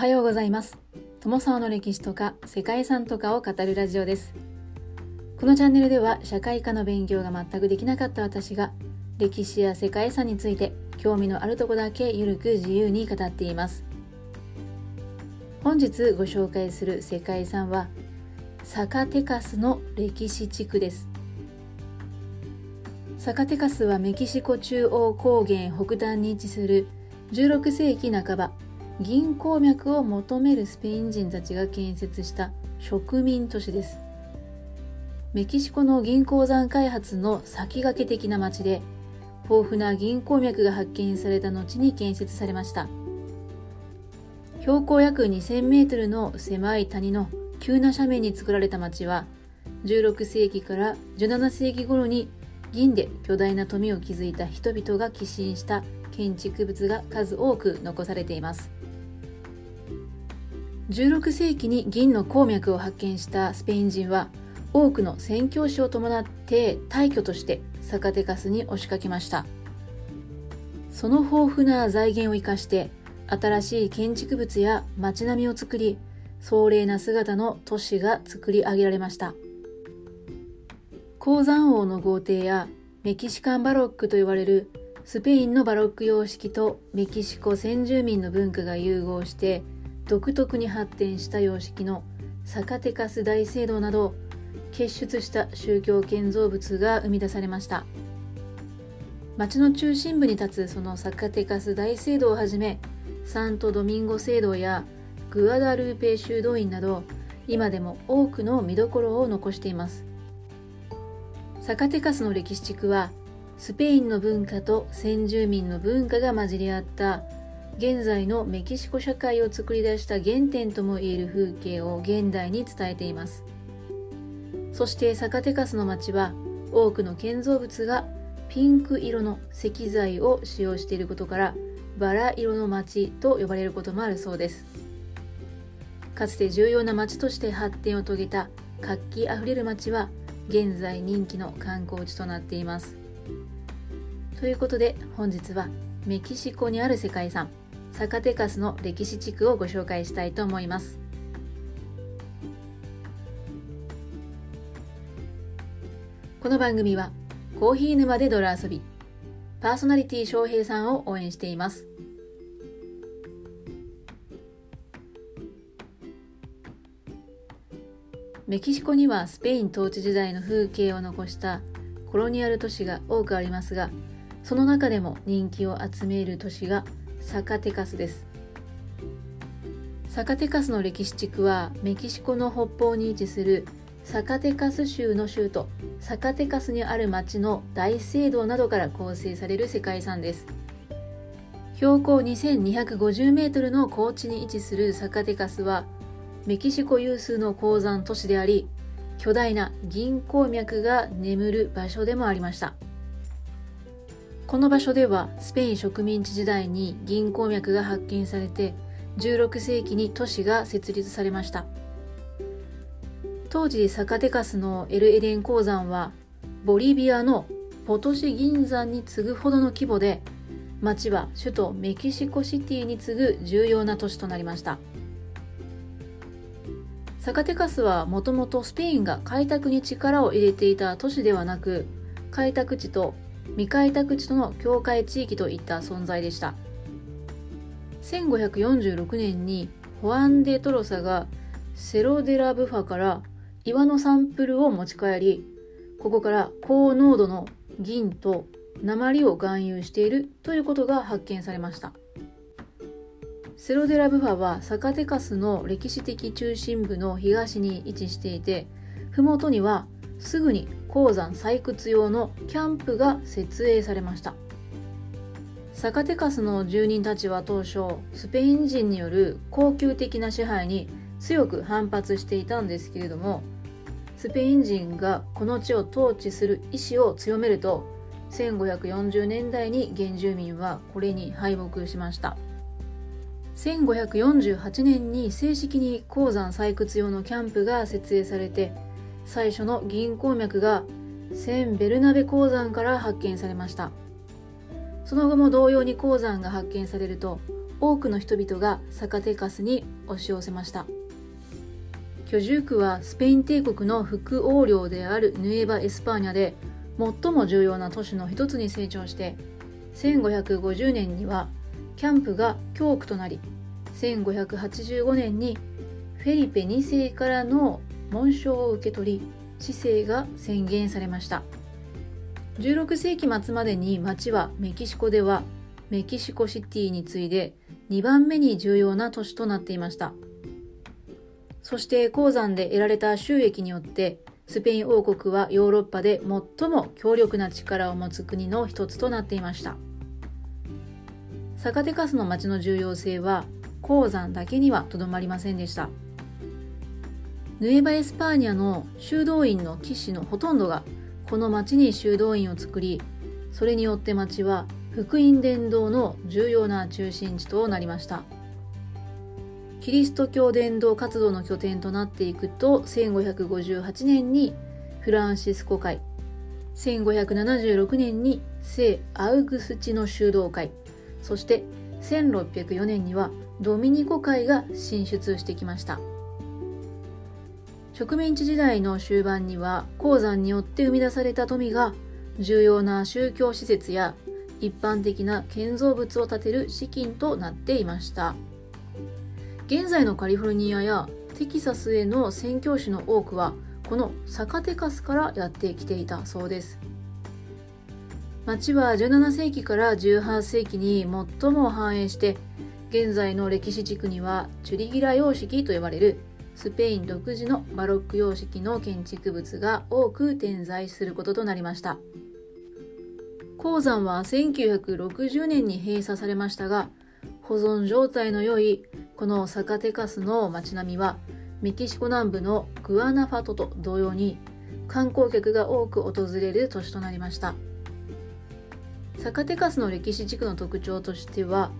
はようございます。友沢の歴史とか世界遺産とかを語るラジオです。このチャンネルでは社会科の勉強が全くできなかった私が歴史や世界遺産について興味のあるとこだけゆるく自由に語っています。本日ご紹介する世界遺産はサカテカスの歴史地区です。サカテカスはメキシコ中央高原北端に位置する16世紀半ば銀鉱脈を求めるスペイン人たちが建設した植民都市です。メキシコの銀鉱山開発の先駆け的な町で豊富な銀鉱脈が発見された後に建設されました。標高約2000メートルの狭い谷の急な斜面に作られた町は16世紀から17世紀頃に銀で巨大な富を築いた人々が寄進した建築物が数多く残されています。16世紀に銀の鉱脈を発見したスペイン人は多くの宣教師を伴って大挙としてサカテカスに押しかけました。その豊富な財源を生かして新しい建築物や街並みを作り壮麗な姿の都市が作り上げられました。鉱山王の豪邸やメキシカンバロックと呼ばれるスペインのバロック様式とメキシコ先住民の文化が融合して独特に発展した様式のサカテカス大聖堂など結出した宗教建造物が生み出されました。町の中心部に立つそのサカテカス大聖堂をはじめサントドミンゴ聖堂やグアダルーペ修道院など今でも多くの見どころを残しています。サカテカスの歴史地区はスペインの文化と先住民の文化が混じり合った現在のメキシコ社会を作り出した原点ともいえる風景を現代に伝えています。そしてサカテカスの町は多くの建造物がピンク色の石材を使用していることからバラ色の町と呼ばれることもあるそうです。かつて重要な町として発展を遂げた活気あふれる町は現在人気の観光地となっています。ということで本日はメキシコにある世界遺産サカテカスの歴史地区をご紹介したいと思います。この番組はコーヒー沼で泥遊びパーソナリティ翔平さんを応援しています。メキシコにはスペイン統治時代の風景を残したコロニアル都市が多くありますがその中でも人気を集める都市がサカテカスです。サカテカスの歴史地区はメキシコの北方に位置するサカテカス州の州都サカテカスにある町の大聖堂などから構成される世界遺産です。標高2250メートルの高地に位置するサカテカスはメキシコ有数の鉱山都市であり巨大な銀鉱脈が眠る場所でもありました。この場所ではスペイン植民地時代に銀鉱脈が発見されて16世紀に都市が設立されました。当時サカテカスのエルエデン鉱山はボリビアのポトシ銀山に次ぐほどの規模で町は首都メキシコシティに次ぐ重要な都市となりました。サカテカスはもともとスペインが開拓に力を入れていた都市ではなく開拓地と未開拓地との境界地域といった存在でした。1546年にホアン・デ・トロサがセロデラ・ブファから岩のサンプルを持ち帰りここから高濃度の銀と鉛を含有しているということが発見されました。セロデラ・ブファはサカテカスの歴史的中心部の東に位置していて麓にはすぐに鉱山採掘用のキャンプが設営されました。サカテカスの住人たちは当初スペイン人による恒久的な支配に強く反発していたんですけれどもスペイン人がこの地を統治する意志を強めると1540年代に原住民はこれに敗北しました。1548年に正式に鉱山採掘用のキャンプが設営されて最初の銀鉱脈がサン・ベルナベ鉱山から発見されました。その後も同様に鉱山が発見されると多くの人々がサカテカスに押し寄せました。居住区はスペイン帝国の副王領であるヌエバ・エスパーニャで最も重要な都市の一つに成長して1550年にはキャンプが教区となり1585年にフェリペ2世からの紋章を受け取り市政が宣言されました。16世紀末までに町はメキシコではメキシコシティに次いで2番目に重要な都市となっていました。そして鉱山で得られた収益によってスペイン王国はヨーロッパで最も強力な力を持つ国の一つとなっていました。サカテカスの町の重要性は鉱山だけにはとどまりませんでした。ヌエバ・エスパーニャの修道院の騎士のほとんどがこの町に修道院を作りそれによって町は福音伝道の重要な中心地となりました。キリスト教伝道活動の拠点となっていくと1558年にフランシスコ会1576年に聖アウグスチの修道会そして1604年にはドミニコ会が進出してきました。植民地時代の終盤には鉱山によって生み出された富が重要な宗教施設や一般的な建造物を建てる資金となっていました。現在のカリフォルニアやテキサスへの宣教師の多くはこのサカテカスからやってきていたそうです。町は17世紀から18世紀に最も繁栄して現在の歴史地区にはチュリギラ様式と呼ばれるスペイン独自のバロック様式の建築物が多く点在することとなりました。鉱山は1960年に閉鎖されましたが保存状態の良いこのサカテカスの街並みはメキシコ南部のグアナファトと同様に観光客が多く訪れる都市となりました。サカテカスの歴史地区の特徴としては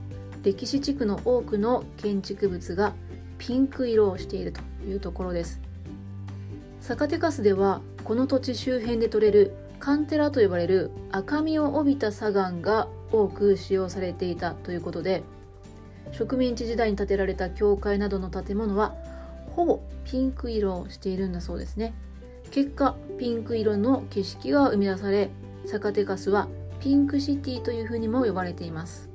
歴史地区の多くの建築物がピンク色をしていると。いうところです。サカテカスではこの土地周辺で採れるカンテラと呼ばれる赤みを帯びた砂岩が多く使用されていたということで植民地時代に建てられた教会などの建物はほぼピンク色をしているんだそうですね。結果ピンク色の景色が生み出されサカテカスはピンクシティというふうにも呼ばれています、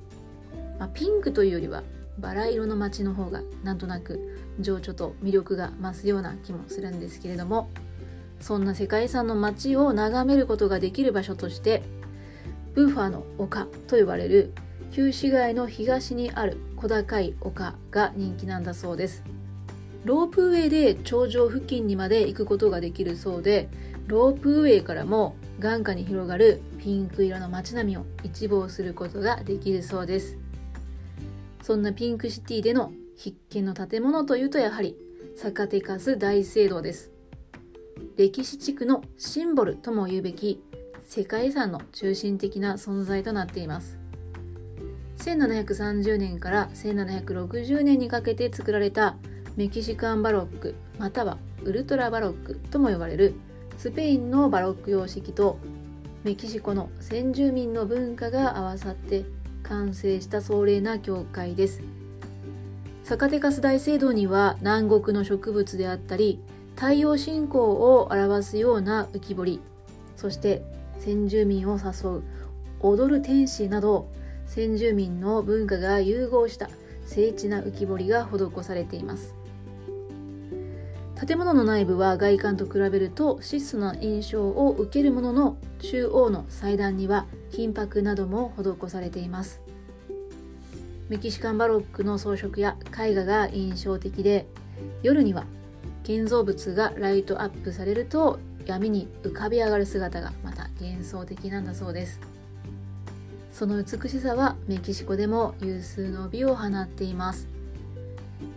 まあ、ピンクというよりはバラ色の街の方がなんとなく情緒と魅力が増すような気もするんですけれどもそんな世界遺産の街を眺めることができる場所としてブーファーの丘と呼ばれる旧市街の東にある小高い丘が人気なんだそうです。ロープウェイで頂上付近にまで行くことができるそうでロープウェイからも眼下に広がるピンク色の街並みを一望することができるそうです。そんなピンクシティでの必見の建物というとやはりサカテカス大聖堂です。歴史地区のシンボルとも言うべき世界遺産の中心的な存在となっています。1730年から1760年にかけて作られたメキシカンバロックまたはウルトラバロックとも呼ばれるスペインのバロック様式とメキシコの先住民の文化が合わさって完成した壮麗な教会です。サカテカス大聖堂には南国の植物であったり太陽信仰を表すような浮き彫りそして先住民を誘う踊る天使など先住民の文化が融合した精緻な浮き彫りが施されています。建物の内部は外観と比べると質素な印象を受けるものの中央の祭壇には金箔なども施されています。メキシカンバロックの装飾や絵画が印象的で夜には建造物がライトアップされると闇に浮かび上がる姿がまた幻想的なんだそうです。その美しさはメキシコでも有数の美を放っています。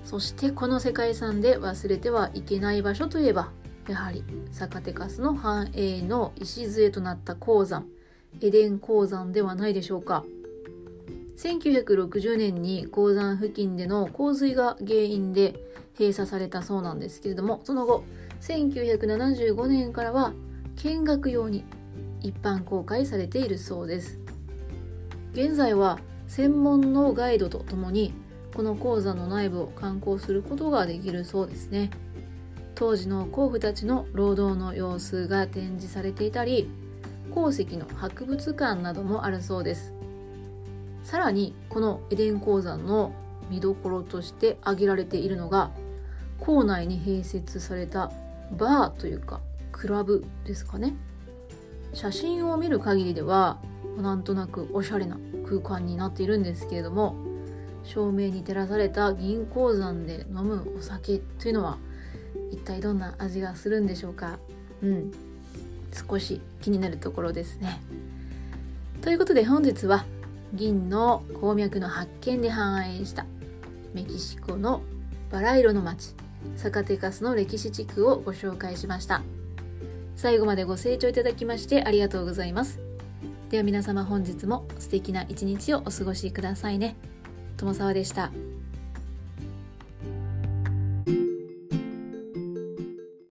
そしてこの世界遺産で忘れてはいけない場所といえばやはりサカテカスの繁栄の礎となった鉱山エデン鉱山ではないでしょうか。1960年に鉱山付近での洪水が原因で閉鎖されたそうなんですけれどもその後1975年からは見学用に一般公開されているそうです。現在は専門のガイドとともにこの鉱山の内部を観光することができるそうですね。当時の鉱夫たちの労働の様子が展示されていたり鉱石の博物館などもあるそうです。さらにこのエデン鉱山の見どころとして挙げられているのが校内に併設されたバーというかクラブですかね。写真を見る限りではなんとなくおしゃれな空間になっているんですけれども照明に照らされた銀鉱山で飲むお酒というのは一体どんな味がするんでしょうか。うん。少し気になるところですね。ということで本日は銀の鉱脈の発見で繁栄した。メキシコのバラ色の町サカテカスの歴史地区をご紹介しました。最後までご清聴いただきましてありがとうございます。では皆様本日も素敵な一日をお過ごしくださいね。友沢でした。